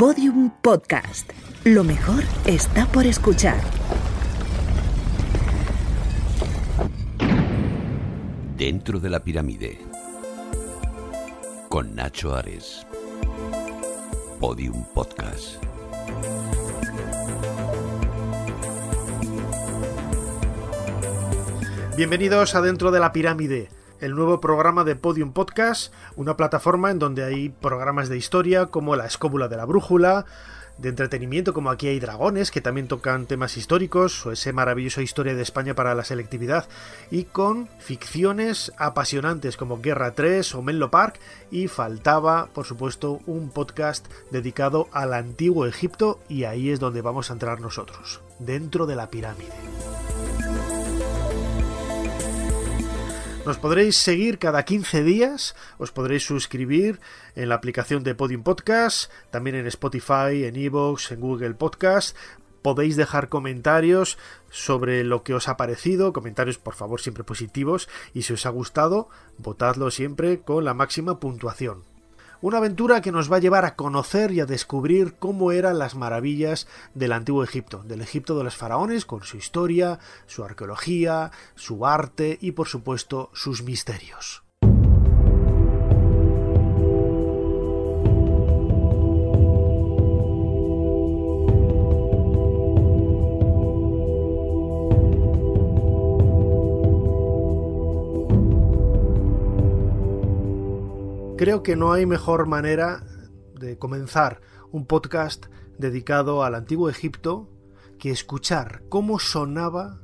Podium Podcast. Lo mejor está por escuchar. Dentro de la pirámide. Con Nacho Ares. Podium Podcast. Bienvenidos a Dentro de la Pirámide, el nuevo programa de Podium Podcast, una plataforma en donde hay programas de historia como La Escóbula de la Brújula, de entretenimiento como Aquí hay dragones, que también tocan temas históricos, o ese maravilloso historia de España para la selectividad, y con ficciones apasionantes como Guerra 3 o Menlo Park, y faltaba, por supuesto, un podcast dedicado al antiguo Egipto, y ahí es donde vamos a entrar nosotros, dentro de la pirámide. Nos podréis seguir cada 15 días, os podréis suscribir en la aplicación de Podium Podcast, también en Spotify, en Evox, en Google Podcast. Podéis dejar comentarios sobre lo que os ha parecido, comentarios por favor siempre positivos, y si os ha gustado, votadlo siempre con la máxima puntuación. Una aventura que nos va a llevar a conocer y a descubrir cómo eran las maravillas del antiguo Egipto, del Egipto de los faraones, con su historia, su arqueología, su arte y por supuesto sus misterios. Creo que no hay mejor manera de comenzar un podcast dedicado al antiguo Egipto que escuchar cómo sonaba,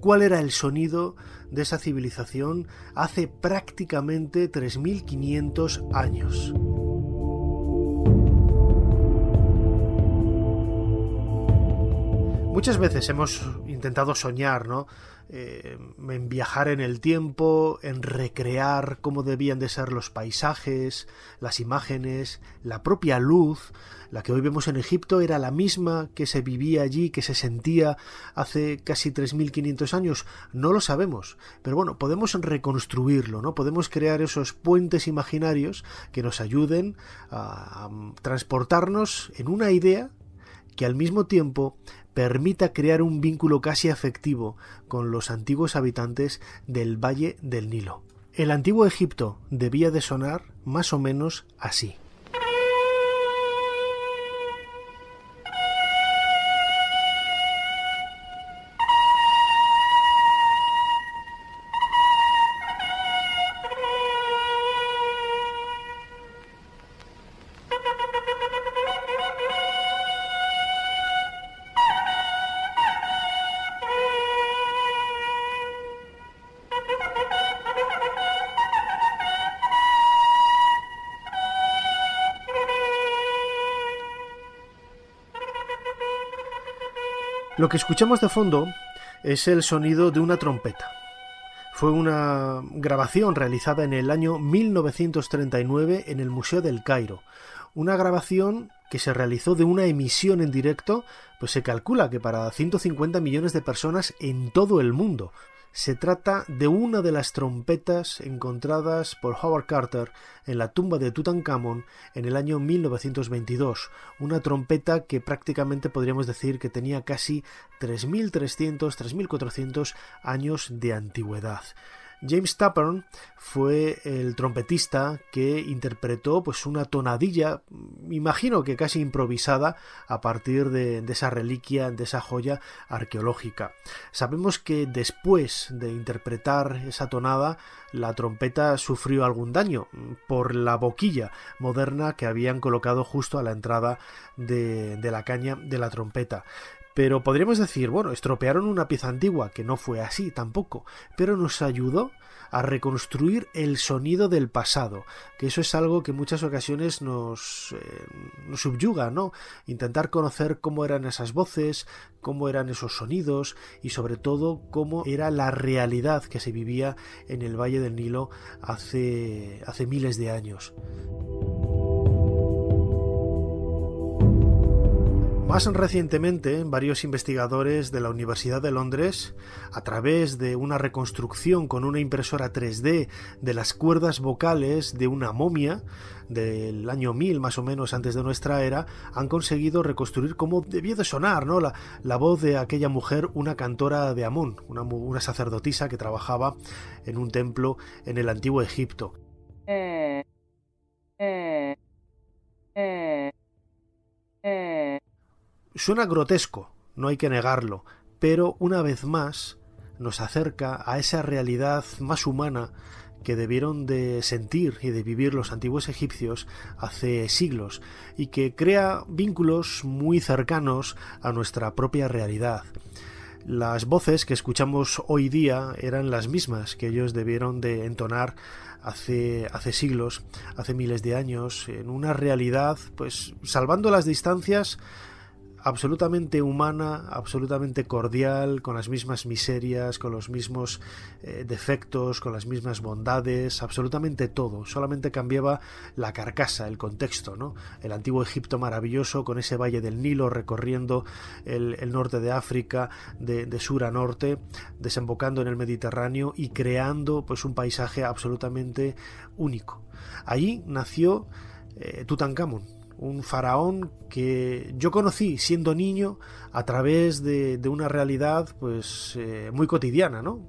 cuál era el sonido de esa civilización hace prácticamente 3.500 años. Muchas veces hemos intentado soñar, ¿no? Eh, en viajar en el tiempo, en recrear cómo debían de ser los paisajes, las imágenes, la propia luz, la que hoy vemos en Egipto era la misma que se vivía allí, que se sentía hace casi 3.500 años. No lo sabemos, pero bueno, podemos reconstruirlo, ¿no? Podemos crear esos puentes imaginarios que nos ayuden a transportarnos en una idea que al mismo tiempo permita crear un vínculo casi afectivo con los antiguos habitantes del Valle del Nilo. El antiguo Egipto debía de sonar más o menos así. Lo que escuchamos de fondo es el sonido de una trompeta. Fue una grabación realizada en el año 1939 en el Museo del Cairo. Una grabación que se realizó de una emisión en directo, pues se calcula que para 150 millones de personas en todo el mundo. Se trata de una de las trompetas encontradas por Howard Carter en la tumba de Tutankamón en el año 1922, una trompeta que prácticamente podríamos decir que tenía casi 3.300, 3.400 años de antigüedad. James Tappern fue el trompetista que interpretó pues una tonadilla, imagino que casi improvisada a partir de, esa reliquia, de esa joya arqueológica. Sabemos que después de interpretar esa tonada, la trompeta sufrió algún daño por la boquilla moderna que habían colocado justo a la entrada de la caña de la trompeta. Pero podríamos decir, bueno, estropearon una pieza antigua, que no fue así tampoco, pero nos ayudó a reconstruir el sonido del pasado, que eso es algo que en muchas ocasiones nos, eh, subyuga, ¿no? Intentar conocer cómo eran esas voces, cómo eran esos sonidos y sobre todo cómo era la realidad que se vivía en el Valle del Nilo hace miles de años. Más recientemente, varios investigadores de la Universidad de Londres, a través de una reconstrucción con una impresora 3D de las cuerdas vocales de una momia, del año 1000 más o menos antes de nuestra era, han conseguido reconstruir cómo debió de sonar ¿no? la, voz de aquella mujer, una cantora de Amón, una, una sacerdotisa que trabajaba en un templo en el antiguo Egipto. Eh, eh, eh, Suena grotesco, no hay que negarlo, pero una vez más nos acerca a esa realidad más humana que debieron de sentir y de vivir los antiguos egipcios hace siglos y que crea vínculos muy cercanos a nuestra propia realidad. Las voces que escuchamos hoy día eran las mismas que ellos debieron de entonar hace, hace siglos, hace miles de años, en una realidad, pues salvando las distancias, absolutamente humana, absolutamente cordial, con las mismas miserias, con los mismos eh, defectos, con las mismas bondades, absolutamente todo. Solamente cambiaba la carcasa, el contexto, ¿no? El antiguo Egipto maravilloso, con ese valle del Nilo recorriendo el, norte de África, de, sur a norte, desembocando en el Mediterráneo y creando pues un paisaje absolutamente único. Allí nació eh, Tutankamón, un faraón que yo conocí siendo niño a través de, una realidad pues eh, muy cotidiana, ¿no?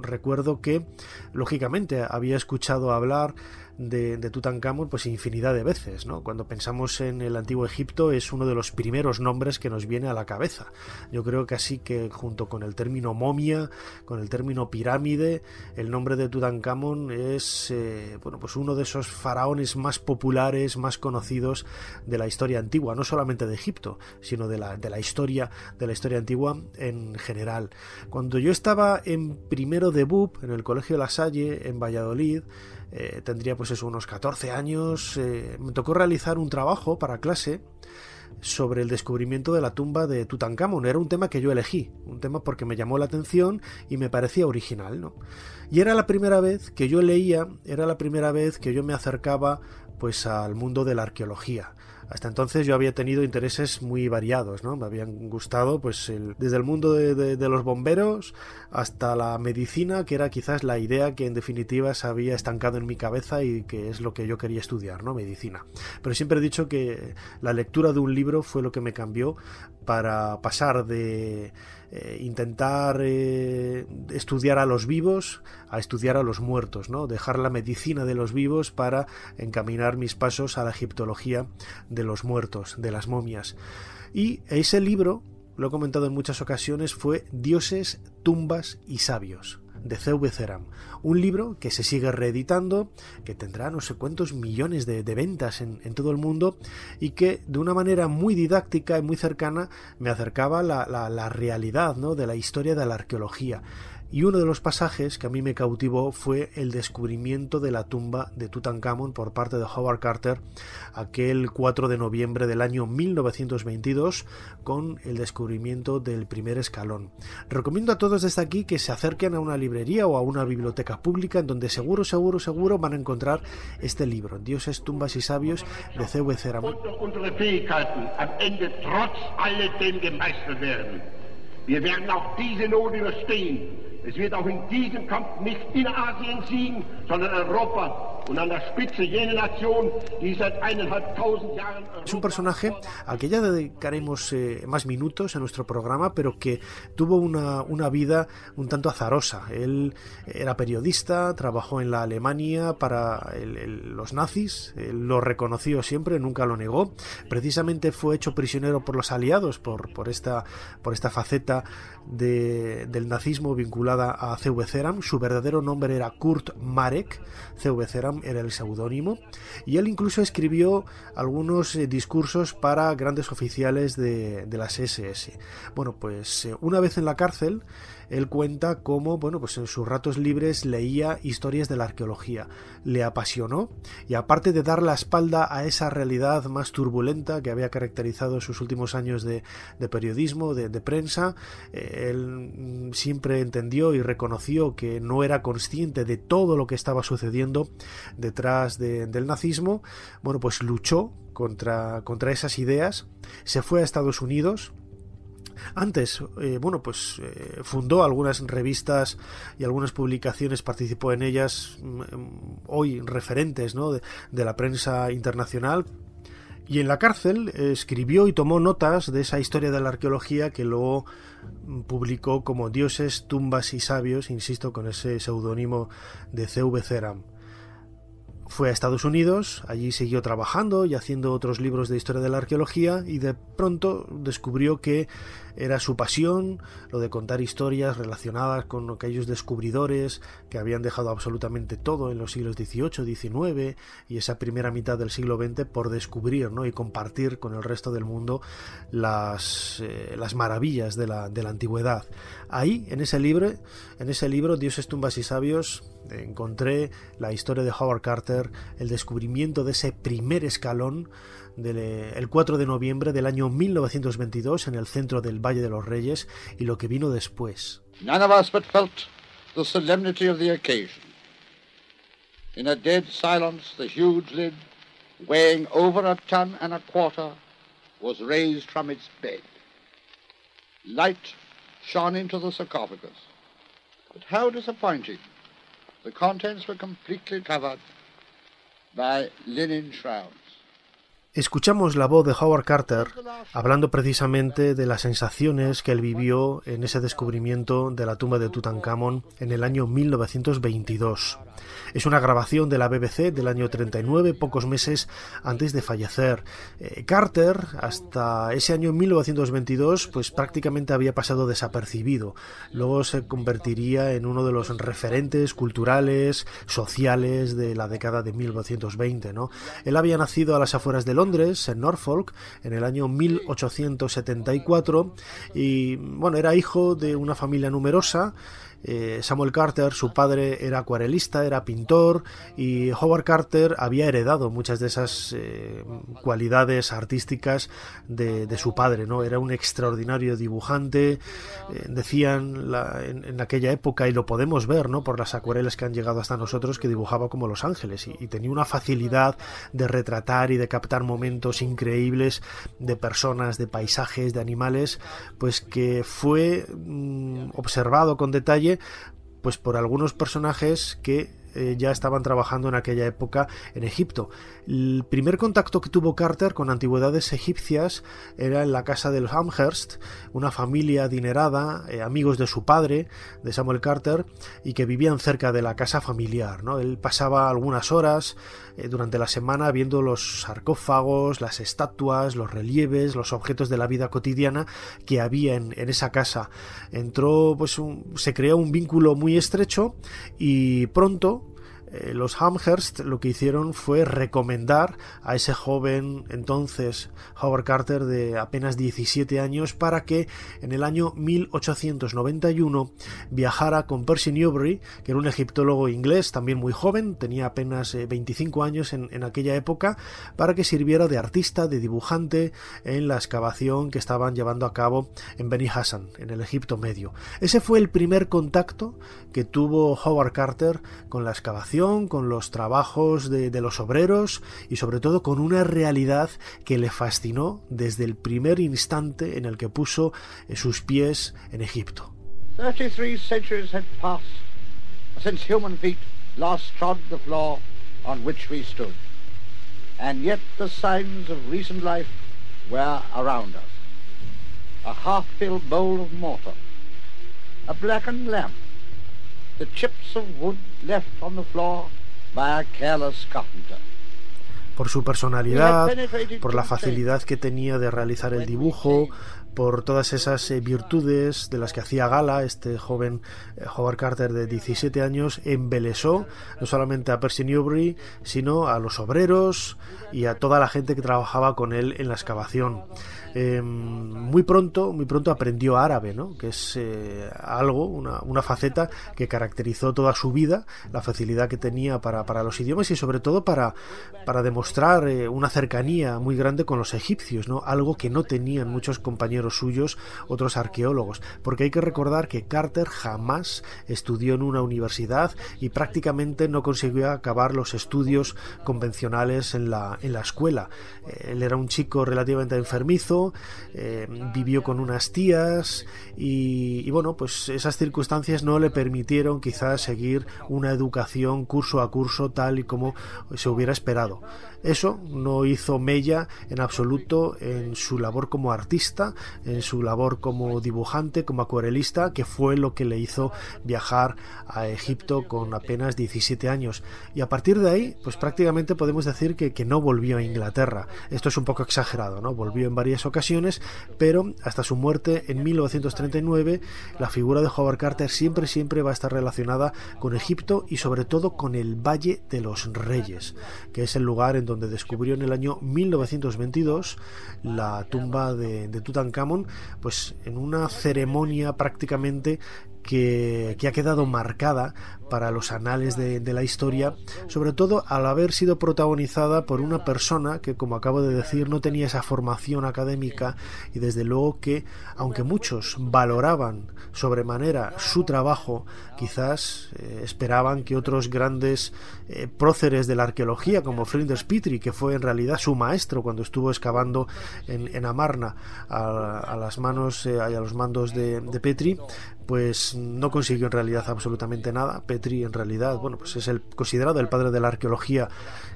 Recuerdo que, lógicamente, había escuchado hablar de, de, Tutankamón pues infinidad de veces, ¿no? Cuando pensamos en el antiguo Egipto es uno de los primeros nombres que nos viene a la cabeza. Yo creo que así que junto con el término momia, con el término pirámide, el nombre de Tutankamón es eh, bueno pues uno de esos faraones más populares, más conocidos de la historia antigua, no solamente de Egipto, sino de la, de la historia de la historia antigua en general. Cuando yo estaba en primero de BUP en el Colegio La Salle en Valladolid, eh, tendría pues eso, unos 14 años, eh, me tocó realizar un trabajo para clase sobre el descubrimiento de la tumba de Tutankamón. Era un tema que yo elegí, un tema porque me llamó la atención y me parecía original, ¿no? Y era la primera vez que yo leía, era la primera vez que yo me acercaba pues al mundo de la arqueología. Hasta entonces yo había tenido intereses muy variados, ¿no? Me habían gustado, pues, desde el mundo de, los bomberos hasta la medicina, que era quizás la idea que en definitiva se había estancado en mi cabeza y que es lo que yo quería estudiar, ¿no? Medicina. Pero siempre he dicho que la lectura de un libro fue lo que me cambió para pasar de eh, intentar eh, estudiar a los vivos a estudiar a los muertos, ¿no? Dejar la medicina de los vivos para encaminar mis pasos a la egiptología de los muertos, de las momias. Y ese libro, lo he comentado en muchas ocasiones, fue Dioses, tumbas y sabios de C.V. Ceram. Un libro que se sigue reeditando, que tendrá no sé cuántos millones de, ventas en, todo el mundo y que de una manera muy didáctica y muy cercana me acercaba la, la, la realidad ¿no? de la historia de la arqueología. Y uno de los pasajes que a mí me cautivó fue el descubrimiento de la tumba de Tutankamón por parte de Howard Carter aquel 4 de noviembre del año 1922 con el descubrimiento del primer escalón. Recomiendo a todos desde aquí que se acerquen a una librería o a una biblioteca pública en donde seguro, seguro, seguro van a encontrar este libro, Dioses, tumbas y sabios de C.V. Ceramón. Wir werden auch diese Not überstehen. Es wird auch in diesem Kampf nicht in Asien siegen, sondern Europa Es un personaje al que ya dedicaremos eh, más minutos en nuestro programa, pero que tuvo una, una, vida un tanto azarosa. Él era periodista, trabajó en la Alemania para los nazis, él lo reconoció siempre, nunca lo negó. Precisamente fue hecho prisionero por los aliados por, por, esta, por esta faceta del nazismo vinculada a C.V. Ceram. Su verdadero nombre era Kurt Marek. C.V. Era el seudónimo, y él incluso escribió algunos eh, discursos para grandes oficiales de, de las SS. Bueno, pues eh, una vez en la cárcel, él cuenta cómo, bueno, pues en sus ratos libres leía historias de la arqueología. Le apasionó y aparte de dar la espalda a esa realidad más turbulenta que había caracterizado sus últimos años de, periodismo, de, prensa, eh, él mm, siempre entendió y reconoció que no era consciente de todo lo que estaba sucediendo detrás del nazismo. Bueno, pues luchó contra, contra esas ideas, se fue a Estados Unidos, antes, eh, bueno, pues eh, fundó algunas revistas y algunas publicaciones, participó en ellas, mm, hoy referentes ¿no? de, de, la prensa internacional. Y en la cárcel escribió y tomó notas de esa historia de la arqueología que luego publicó como Dioses, tumbas y sabios, insisto, con ese seudónimo de C.V. Ceram. Fue a Estados Unidos, allí siguió trabajando y haciendo otros libros de historia de la arqueología y de pronto descubrió que era su pasión, lo de contar historias relacionadas con aquellos descubridores que habían dejado absolutamente todo en los siglos XVIII, XIX y esa primera mitad del siglo XX por descubrir ¿no? y compartir con el resto del mundo las, eh, las maravillas de la, de la antigüedad. Ahí, en ese libro, en ese libro, Dioses, tumbas y sabios, encontré la historia de Howard Carter, el descubrimiento de ese primer escalón del, el 4 de noviembre del año 1922 en el centro del Valle de los Reyes y lo que vino después. None of us but felt the solemnity of the occasion. In a dead silence, the huge lid, weighing over a ton and a quarter, was raised from its bed. Light shone into the sarcophagus. But how disappointing! The contents were completely covered by linen shrouds. Escuchamos la voz de Howard Carter hablando precisamente de las sensaciones que él vivió en ese descubrimiento de la tumba de Tutankamón en el año 1922. Es una grabación de la BBC del año 39, pocos meses antes de fallecer. Eh, Carter, hasta ese año 1922, pues prácticamente había pasado desapercibido. Luego se convertiría en uno de los referentes culturales, sociales de la década de 1920. ¿no? Él había nacido a las afueras de Londres, en Norfolk, en el año 1874 y bueno, era hijo de una familia numerosa eh, Samuel Carter, su padre era acuarelista, era pintor y Howard Carter había heredado muchas de esas eh, cualidades artísticas de, su padre, ¿no? Era un extraordinario dibujante, eh, decían en, aquella época y lo podemos ver, ¿no? Por las acuarelas que han llegado hasta nosotros que dibujaba como los ángeles y, tenía una facilidad de retratar y de captar momentos increíbles de personas, de paisajes, de animales, pues que fue mm, observado con detalle pues por algunos personajes que eh, ya estaban trabajando en aquella época en Egipto. El primer contacto que tuvo Carter con antigüedades egipcias era en la casa de los Amherst, una familia adinerada, eh, amigos de su padre, de Samuel Carter, y que vivían cerca de la casa familiar. ¿no? Él pasaba algunas horas eh, durante la semana viendo los sarcófagos, las estatuas, los relieves, los objetos de la vida cotidiana que había en, esa casa. Entró, pues, se creó un vínculo muy estrecho y pronto eh, los Amherst lo que hicieron fue recomendar a ese joven entonces Howard Carter de apenas 17 años para que en el año 1891 viajara con Percy Newbery, que era un egiptólogo inglés también muy joven, tenía apenas 25 eh, años en, en aquella época, para que sirviera de artista, de dibujante en la excavación que estaban llevando a cabo en Beni Hassan, en el Egipto Medio. Ese fue el primer contacto que tuvo Howard Carter con la excavación con los trabajos de, los obreros y sobre todo con una realidad que le fascinó desde el primer instante en el que puso eh, sus pies en Egipto. 33 centuries had passed since human feet last trod the floor on which we stood. And yet the signs of recent life were around us. A half-filled bowl of mortar, a blackened lamp, the chips of wood left on the floor by a careless carpenter. Por su personalidad, por la facilidad que tenía de realizar el dibujo, por todas esas eh, virtudes de las que hacía gala este joven eh, Howard Carter de 17 años embelesó no solamente a Percy Newbury sino a los obreros y a toda la gente que trabajaba con él en la excavación Em, muy pronto, muy pronto aprendió árabe, ¿no? que es eh, algo, una, una, faceta que caracterizó toda su vida, la facilidad que tenía para, para, los idiomas y sobre todo para, para demostrar mostrar una cercanía muy grande con los egipcios, ¿no? Algo que no tenían muchos compañeros suyos, otros arqueólogos, porque hay que recordar que Carter jamás estudió en una universidad y prácticamente no consiguió acabar los estudios convencionales en la, en la escuela. Él era un chico relativamente enfermizo, eh, vivió con unas tías y, bueno, pues esas circunstancias no le permitieron quizás seguir una educación curso a curso tal y como se hubiera esperado. Eso no hizo mella en absoluto en su labor como artista, en su labor como dibujante, como acuarelista, que fue lo que le hizo viajar a Egipto con apenas 17 años. Y a partir de ahí, pues prácticamente podemos decir que, que no volvió a Inglaterra. Esto es un poco exagerado, ¿no? Volvió en varias ocasiones, pero hasta su muerte en 1939, la figura de Howard Carter siempre, siempre va a estar relacionada con Egipto y sobre todo con el Valle de los Reyes, que es el lugar en donde descubrió en el año 1922 la tumba de, de pues en una ceremonia prácticamente que, que, ha quedado marcada para los anales de, de, la historia, sobre todo al haber sido protagonizada por una persona que, como acabo de decir, no tenía esa formación académica y desde luego que, aunque muchos valoraban sobremanera su trabajo, quizás eh, esperaban que otros grandes eh, próceres de la arqueología, como Flinders Petrie, que fue en realidad su maestro cuando estuvo excavando en, en Amarna a, las manos eh, y a los mandos de, de Petrie, pues no consiguió en realidad absolutamente nada. Petri en realidad, bueno, pues es considerado el padre de la arqueología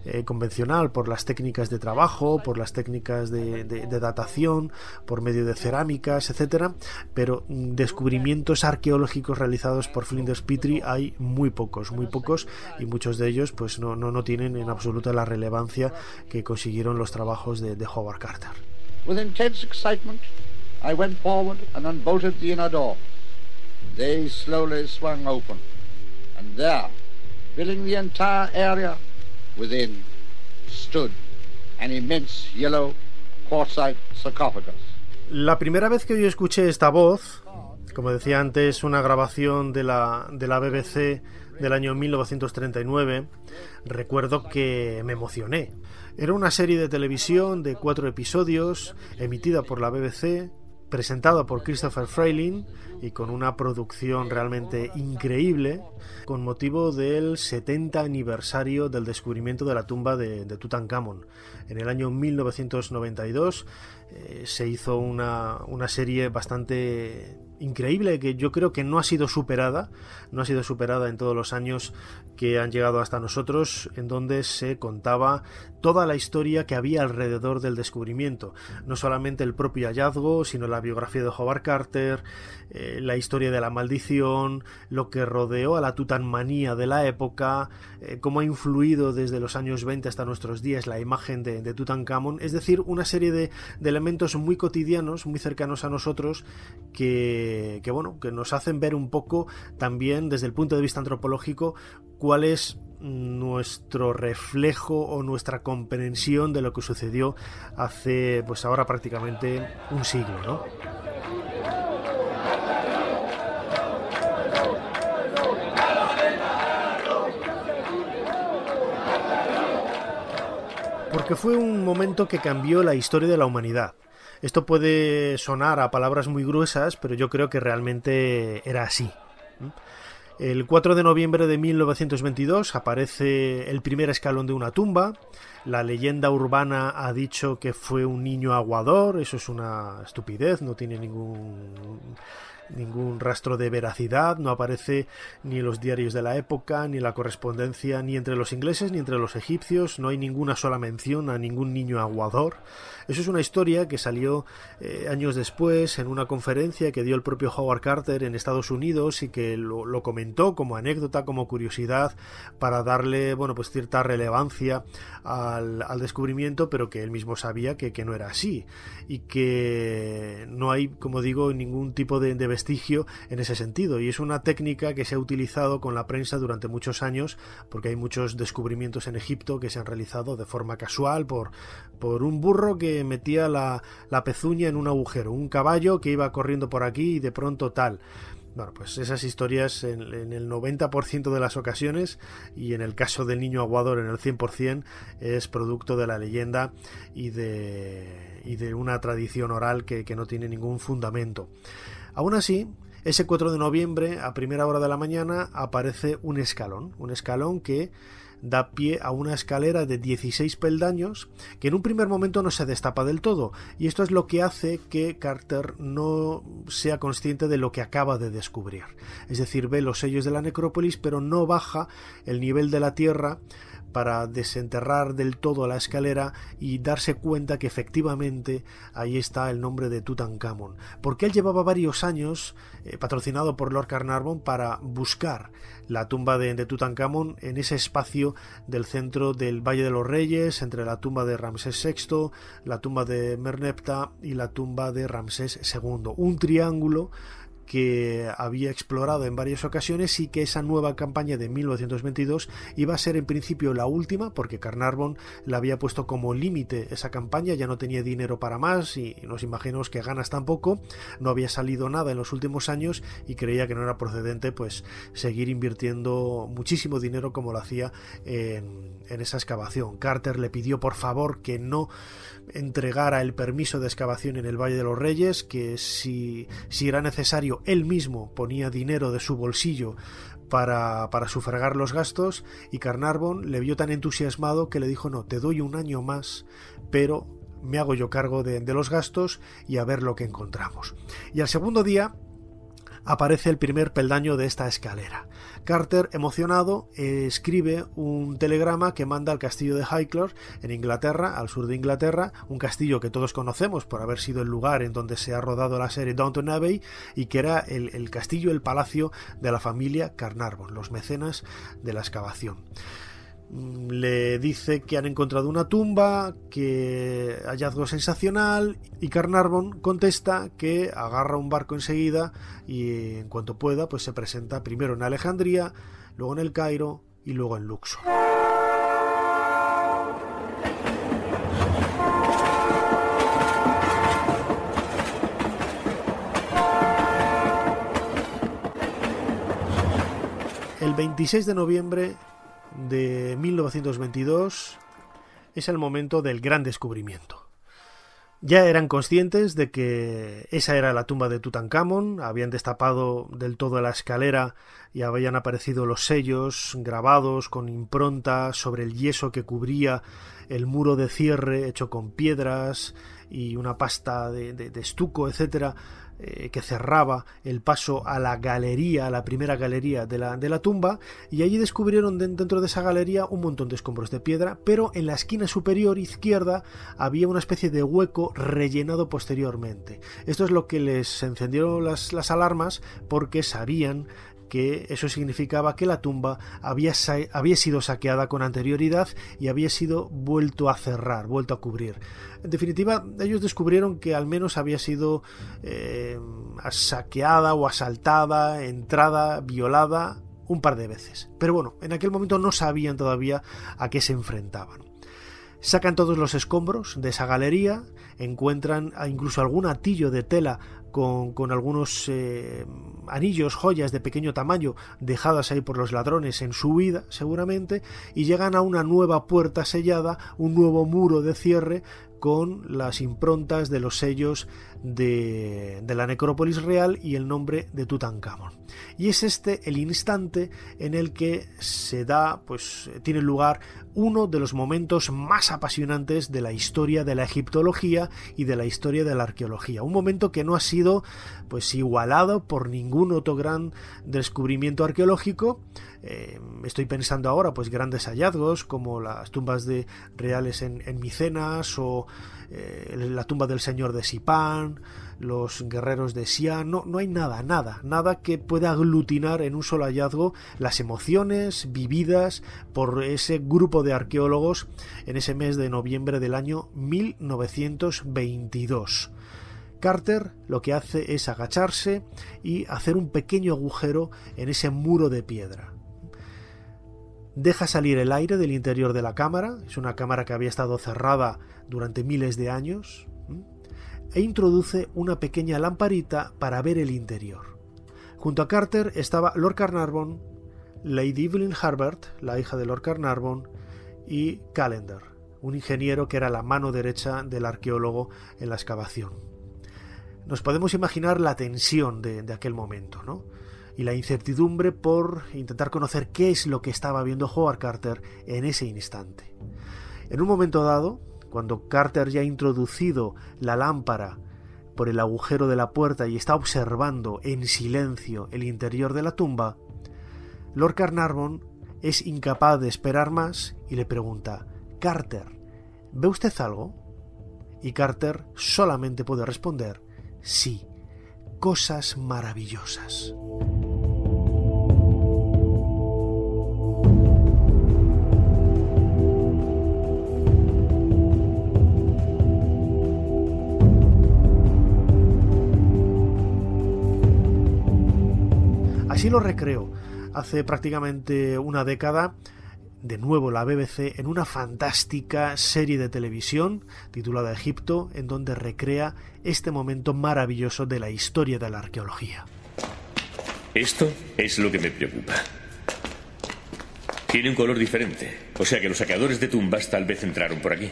eh, convencional por las técnicas de trabajo, por las técnicas de, datación, por medio de cerámicas, etcétera, pero descubrimientos arqueológicos realizados por Flinders Petrie hay muy pocos, muy pocos y muchos de ellos pues no, no, no tienen en absoluto la relevancia que consiguieron los trabajos de, de Howard Carter. With intense excitement, I went forward and unbolted the inner door. They slowly swung open, and there, filling the entire area within, stood an immense yellow quartzite sarcophagus. La primera vez que yo escuché esta voz, como decía antes, una grabación de la, de la BBC del año 1939, recuerdo que me emocioné. Era una serie de televisión de cuatro episodios, emitida por la BBC, presentada por Christopher Frayling y con una producción realmente increíble con motivo del 70 aniversario del descubrimiento de la tumba de, de Tutankamón. En el año 1992 eh, se hizo una, una serie bastante increíble que yo creo que no ha sido superada, no ha sido superada en todos los años que han llegado hasta nosotros, en donde se contaba toda la historia que había alrededor del descubrimiento, no solamente el propio hallazgo, sino la biografía de Howard Carter, eh, la historia de la maldición, lo que rodeó a la tutanmanía de la época, eh, cómo ha influido desde los años 20 hasta nuestros días la imagen de, de Tutankamón, es decir, una serie de, de elementos muy cotidianos, muy cercanos a nosotros, que, bueno, que nos hacen ver un poco también desde el punto de vista antropológico cuál es nuestro reflejo o nuestra comprensión de lo que sucedió hace pues ahora prácticamente un siglo, ¿no? Porque fue un momento que cambió la historia de la humanidad. Esto puede sonar a palabras muy gruesas, pero yo creo que realmente era así. El 4 de noviembre de 1922 aparece el primer escalón de una tumba. La leyenda urbana ha dicho que fue un niño aguador. Eso es una estupidez, no tiene ningún ningún rastro de veracidad, no aparece ni en los diarios de la época, ni la correspondencia, ni entre los ingleses, ni entre los egipcios, no hay ninguna sola mención a ningún niño aguador. Eso es una historia que salió eh, años después en una conferencia que dio el propio Howard Carter en Estados Unidos y que lo, lo comentó como anécdota, como curiosidad, para darle, bueno, pues cierta relevancia al, al descubrimiento, pero que él mismo sabía que, que, no era así y que no hay, como digo, ningún tipo de, de en ese sentido. Y es una técnica que se ha utilizado con la prensa durante muchos años, porque hay muchos descubrimientos en Egipto que se han realizado de forma casual por, por un burro que metía la, la pezuña en un agujero, un caballo que iba corriendo por aquí y de pronto tal Bueno, pues esas historias en, el 90% de las ocasiones y en el caso del niño aguador en el 100% es producto de la leyenda y de, y de una tradición oral que, que no tiene ningún fundamento. Aún así, ese 4 de noviembre, a primera hora de la mañana, aparece un escalón, un escalón que da pie a una escalera de 16 peldaños que en un primer momento no se destapa del todo y esto es lo que hace que Carter no sea consciente de lo que acaba de descubrir. Es decir, ve los sellos de la necrópolis pero no baja el nivel de la tierra para desenterrar del todo la escalera y darse cuenta que efectivamente ahí está el nombre de Tutankamón. Porque él llevaba varios años, eh, patrocinado por Lord Carnarvon, para buscar la tumba de, de, Tutankamón en ese espacio del centro del Valle de los Reyes, entre la tumba de Ramsés VI, la tumba de Merneptah y la tumba de Ramsés II. Un triángulo que había explorado en varias ocasiones y que esa nueva campaña de 1922 iba a ser en principio la última porque Carnarvon la había puesto como límite esa campaña, ya no tenía dinero para más y nos imaginamos que ganas tampoco, no había salido nada en los últimos años y creía que no era procedente pues seguir invirtiendo muchísimo dinero como lo hacía en, en esa excavación. Carter le pidió por favor que no entregara el permiso de excavación en el Valle de los Reyes, que si, si era necesario él mismo ponía dinero de su bolsillo para, para sufragar los gastos y Carnarvon le vio tan entusiasmado que le dijo no, te doy un año más, pero me hago yo cargo de, de los gastos y a ver lo que encontramos. Y al segundo día aparece el primer peldaño de esta escalera. Carter, emocionado, escribe un telegrama que manda al castillo de Highclere en Inglaterra, al sur de Inglaterra, un castillo que todos conocemos por haber sido el lugar en donde se ha rodado la serie Downton Abbey y que era el, el castillo, el palacio de la familia Carnarvon, los mecenas de la excavación. Mm, le dice que han encontrado una tumba, que hallazgo sensacional y Carnarvon contesta que agarra un barco enseguida y en cuanto pueda pues se presenta primero en Alejandría, luego en el Cairo y luego en Luxor. El 26 de noviembre de 1922 es el momento del gran descubrimiento. Ya eran conscientes de que esa era la tumba de Tutankamón, habían destapado del todo la escalera y habían aparecido los sellos grabados con impronta sobre el yeso que cubría el muro de cierre hecho con piedras y una pasta de, de, de estuco, etcétera, eh, que cerraba el paso a la galería, a la primera galería de la, de la tumba, y allí descubrieron dentro de esa galería un montón de escombros de piedra, pero en la esquina superior izquierda había una especie de hueco rellenado posteriormente. Esto es lo que les encendió las, las alarmas porque sabían que eso significaba que la tumba había, había, sido saqueada con anterioridad y había sido vuelto a cerrar, vuelto a cubrir. En definitiva, ellos descubrieron que al menos había sido eh, saqueada o asaltada, entrada, violada un par de veces. Pero bueno, en aquel momento no sabían todavía a qué se enfrentaban. Sacan todos los escombros de esa galería, encuentran incluso algún atillo de tela con, algunos eh, anillos, joyas de pequeño tamaño dejadas ahí por los ladrones en su huida, seguramente, y llegan a una nueva puerta sellada, un nuevo muro de cierre con las improntas de los sellos de, la necrópolis real y el nombre de Tutankamón. Y es este el instante en el que se da, pues tiene lugar uno de los momentos más apasionantes de la historia de la egiptología y de la historia de la arqueología. Un momento que no ha sido pues igualado por ningún otro gran descubrimiento arqueológico. Eh, estoy pensando ahora pues grandes hallazgos como las tumbas de reales en, en Micenas o eh, la tumba del señor de Sipán, los guerreros de Xi'an, no, no hay nada, nada, nada que pueda aglutinar en un solo hallazgo las emociones vividas por ese grupo de arqueólogos en ese mes de noviembre del año 1922. Carter lo que hace es agacharse y hacer un pequeño agujero en ese muro de piedra. Deja salir el aire del interior de la cámara, es una cámara que había estado cerrada durante miles de años, e introduce una pequeña lamparita para ver el interior. Junto a Carter estaba Lord Carnarvon, Lady Evelyn Harbert, la hija de Lord Carnarvon, y Calendar, un ingeniero que era la mano derecha del arqueólogo en la excavación. Nos podemos imaginar la tensión de, de aquel momento, ¿no? Y la incertidumbre por intentar conocer qué es lo que estaba viendo Howard Carter en ese instante. En un momento dado, cuando Carter ya ha introducido la lámpara por el agujero de la puerta y está observando en silencio el interior de la tumba, Lord Carnarvon es incapaz de esperar más y le pregunta Carter, ¿ve usted algo? Y Carter solamente puede responder sí, cosas maravillosas. Así lo recreó hace prácticamente una década de nuevo la BBC en una fantástica serie de televisión titulada Egipto, en donde recrea este momento maravilloso de la historia de la arqueología. Esto es lo que me preocupa. Tiene un color diferente, o sea que los saqueadores de tumbas tal vez entraron por aquí.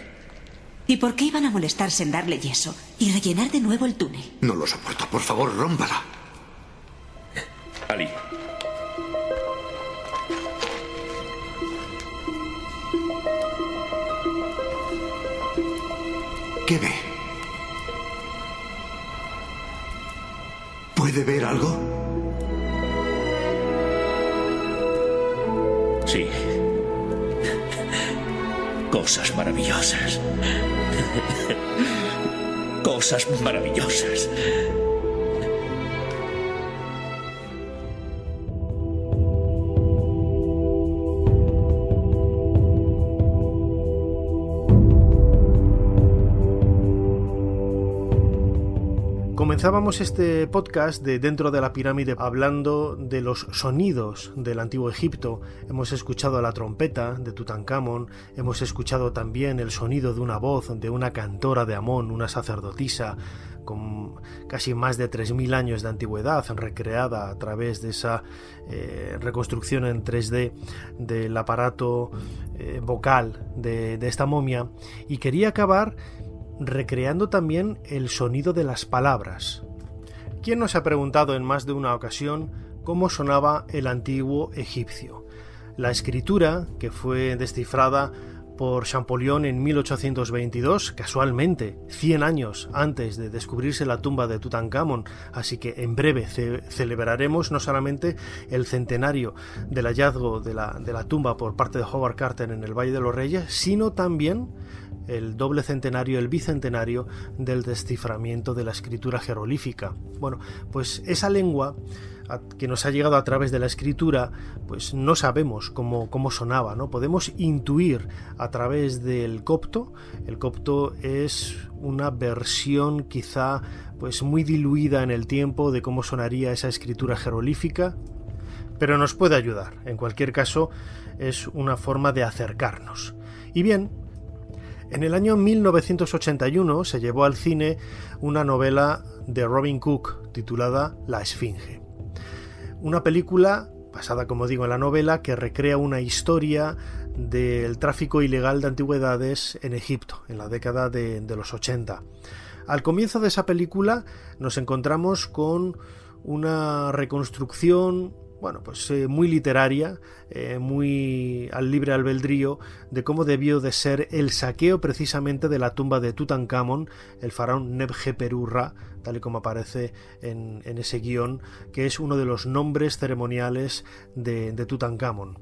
¿Y por qué iban a molestarse en darle yeso y rellenar de nuevo el túnel? No lo soporto, por favor, rómpala. Ali. ¿Qué ve? ¿Puede ver algo? Sí. Cosas maravillosas. Cosas maravillosas. Comenzábamos este podcast de Dentro de la Pirámide hablando de los sonidos del antiguo Egipto. Hemos escuchado la trompeta de Tutankamón, hemos escuchado también el sonido de una voz de una cantora de Amón, una sacerdotisa con casi más de 3.000 años de antigüedad, recreada a través de esa eh, reconstrucción en 3D del aparato eh, vocal de, de esta momia. Y quería acabar recreando también el sonido de las palabras. ¿Quién nos ha preguntado en más de una ocasión cómo sonaba el antiguo egipcio? La escritura, que fue descifrada por Champollion en 1822, casualmente 100 años antes de descubrirse la tumba de Tutankamón, así que en breve celebraremos no solamente el centenario del hallazgo de la, de la tumba por parte de Howard Carter en el Valle de los Reyes, sino también el doble centenario, el bicentenario del desciframiento de la escritura jerolífica. Bueno, pues esa lengua que nos ha llegado a través de la escritura, pues no sabemos cómo, cómo sonaba, ¿no? Podemos intuir a través del copto. El copto es una versión quizá pues muy diluida en el tiempo de cómo sonaría esa escritura jerolífica, pero nos puede ayudar. En cualquier caso, es una forma de acercarnos. Y bien, en el año 1981 se llevó al cine una novela de Robin Cook titulada La Esfinge. Una película basada, como digo, en la novela que recrea una historia del tráfico ilegal de antigüedades en Egipto, en la década de, de los 80. Al comienzo de esa película nos encontramos con una reconstrucción bueno, pues eh, muy literaria, eh, muy al libre albedrío de cómo debió de ser el saqueo precisamente de la tumba de Tutankamón, el faraón Nebjeperurra, tal y como aparece en, ese guion, que es uno de los nombres ceremoniales de, de Tutankamón.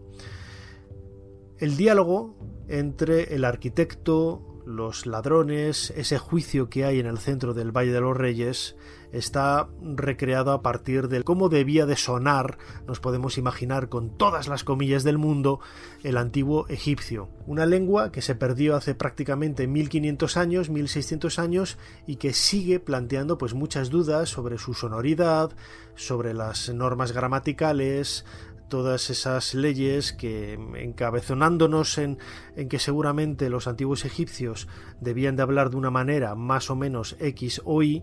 El diálogo entre el arquitecto, los ladrones, ese juicio que hay en el centro del Valle de los Reyes, está recreado a partir de cómo debía de sonar, nos podemos imaginar con todas las comillas del mundo, el antiguo egipcio. Una lengua que se perdió hace prácticamente 1500 años, 1600 años y que sigue planteando pues muchas dudas sobre su sonoridad, sobre las normas gramaticales, todas esas leyes que encabezonándonos en, en, que seguramente los antiguos egipcios debían de hablar de una manera más o menos X o Y,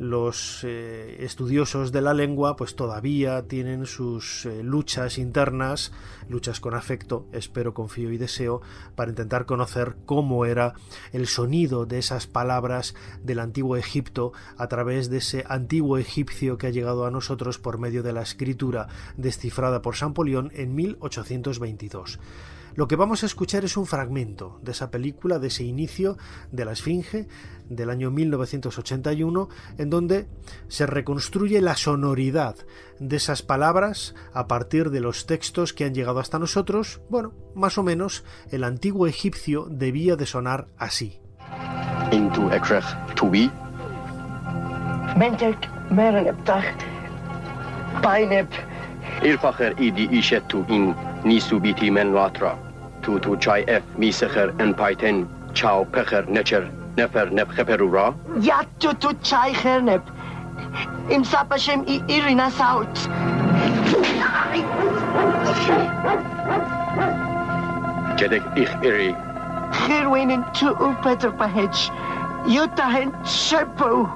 los eh, estudiosos de la lengua pues todavía tienen sus eh, luchas internas, luchas con afecto, espero, confío y deseo, para intentar conocer cómo era el sonido de esas palabras del antiguo Egipto a través de ese antiguo egipcio que ha llegado a nosotros por medio de la escritura descifrada por Champollion en 1822. Lo que vamos a escuchar es un fragmento de esa película, de ese inicio de la Esfinge del año 1981, en donde se reconstruye la sonoridad de esas palabras a partir de los textos que han llegado hasta nosotros. Bueno, más o menos el antiguo egipcio debía de sonar así. نیسو بیتی من واترا تو تو چای اف می سخر ان پایتن. چاو پخر نچر. نفر نب خپرو را. یا تو تو چای خر نب. ام سپشم ای ایری نساوت جدک ایخ ایری. خیر وینن تو او پتر پهج یو تهن شپو.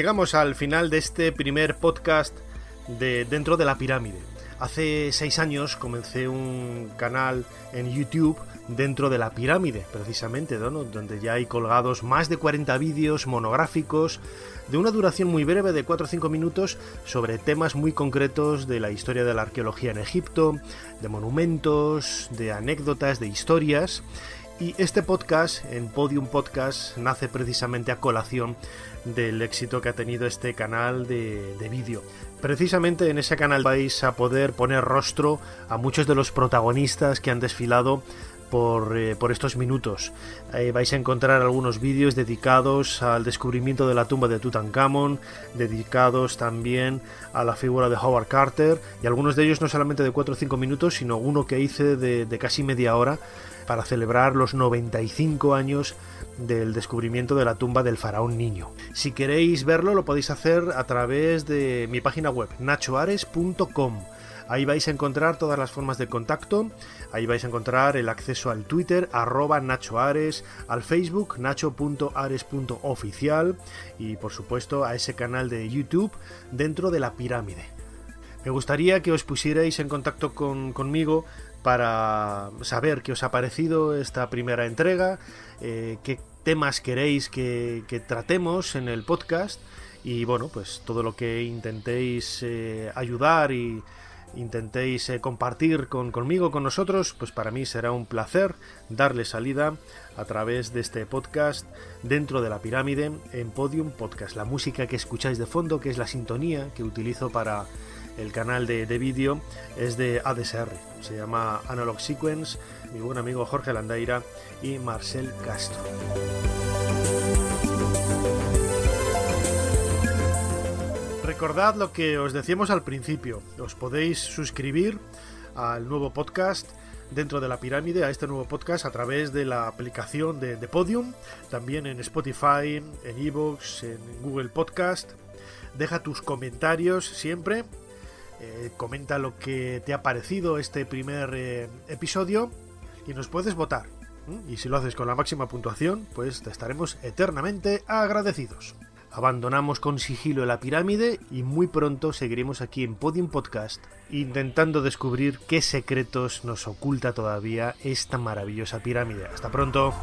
Llegamos al final de este primer podcast de Dentro de la Pirámide. Hace seis años comencé un canal en YouTube dentro de la pirámide, precisamente, donde ya hay colgados más de 40 vídeos monográficos de una duración muy breve de 4 o 5 minutos sobre temas muy concretos de la historia de la arqueología en Egipto, de monumentos, de anécdotas, de historias. Y este podcast, en Podium Podcast, nace precisamente a colación del éxito que ha tenido este canal de, vídeo. Precisamente en ese canal vais a poder poner rostro a muchos de los protagonistas que han desfilado por, eh, estos minutos. vais a encontrar algunos vídeos dedicados al descubrimiento de la tumba de Tutankamón, dedicados también a la figura de Howard Carter, y algunos de ellos no solamente de 4 o 5 minutos, sino uno que hice de casi media hora para celebrar los 95 años del descubrimiento de la tumba del faraón niño. Si queréis verlo lo podéis hacer a través de mi página web nachoares.com. Ahí vais a encontrar todas las formas de contacto, ahí vais a encontrar el acceso al Twitter, arroba nachoares, al Facebook, nacho.ares.oficial y por supuesto a ese canal de YouTube dentro de la pirámide. Me gustaría que os pusierais en contacto conmigo para saber qué os ha parecido esta primera entrega, eh, qué temas queréis que, tratemos en el podcast y bueno, pues todo lo que intentéis eh, ayudar y intentéis eh, compartir con, conmigo, con nosotros, pues para mí será un placer darle salida a través de este podcast dentro de la pirámide en Podium Podcast. La música que escucháis de fondo, que es la sintonía que utilizo para el canal de, de vídeo, es de ADSR, se llama Analog Sequence, mi buen amigo Jorge Landaira y Marcel Castro. Recordad lo que os decíamos al principio, os podéis suscribir al nuevo podcast dentro de la pirámide a este nuevo podcast a través de la aplicación de, Podium, también en Spotify, en Evox, en Google Podcast. Deja tus comentarios siempre, eh, comenta lo que te ha parecido este primer eh, episodio y nos puedes votar. Y si lo haces con la máxima puntuación, pues te estaremos eternamente agradecidos. Abandonamos con sigilo la pirámide y muy pronto seguiremos aquí en Podium Podcast intentando descubrir qué secretos nos oculta todavía esta maravillosa pirámide. Hasta pronto.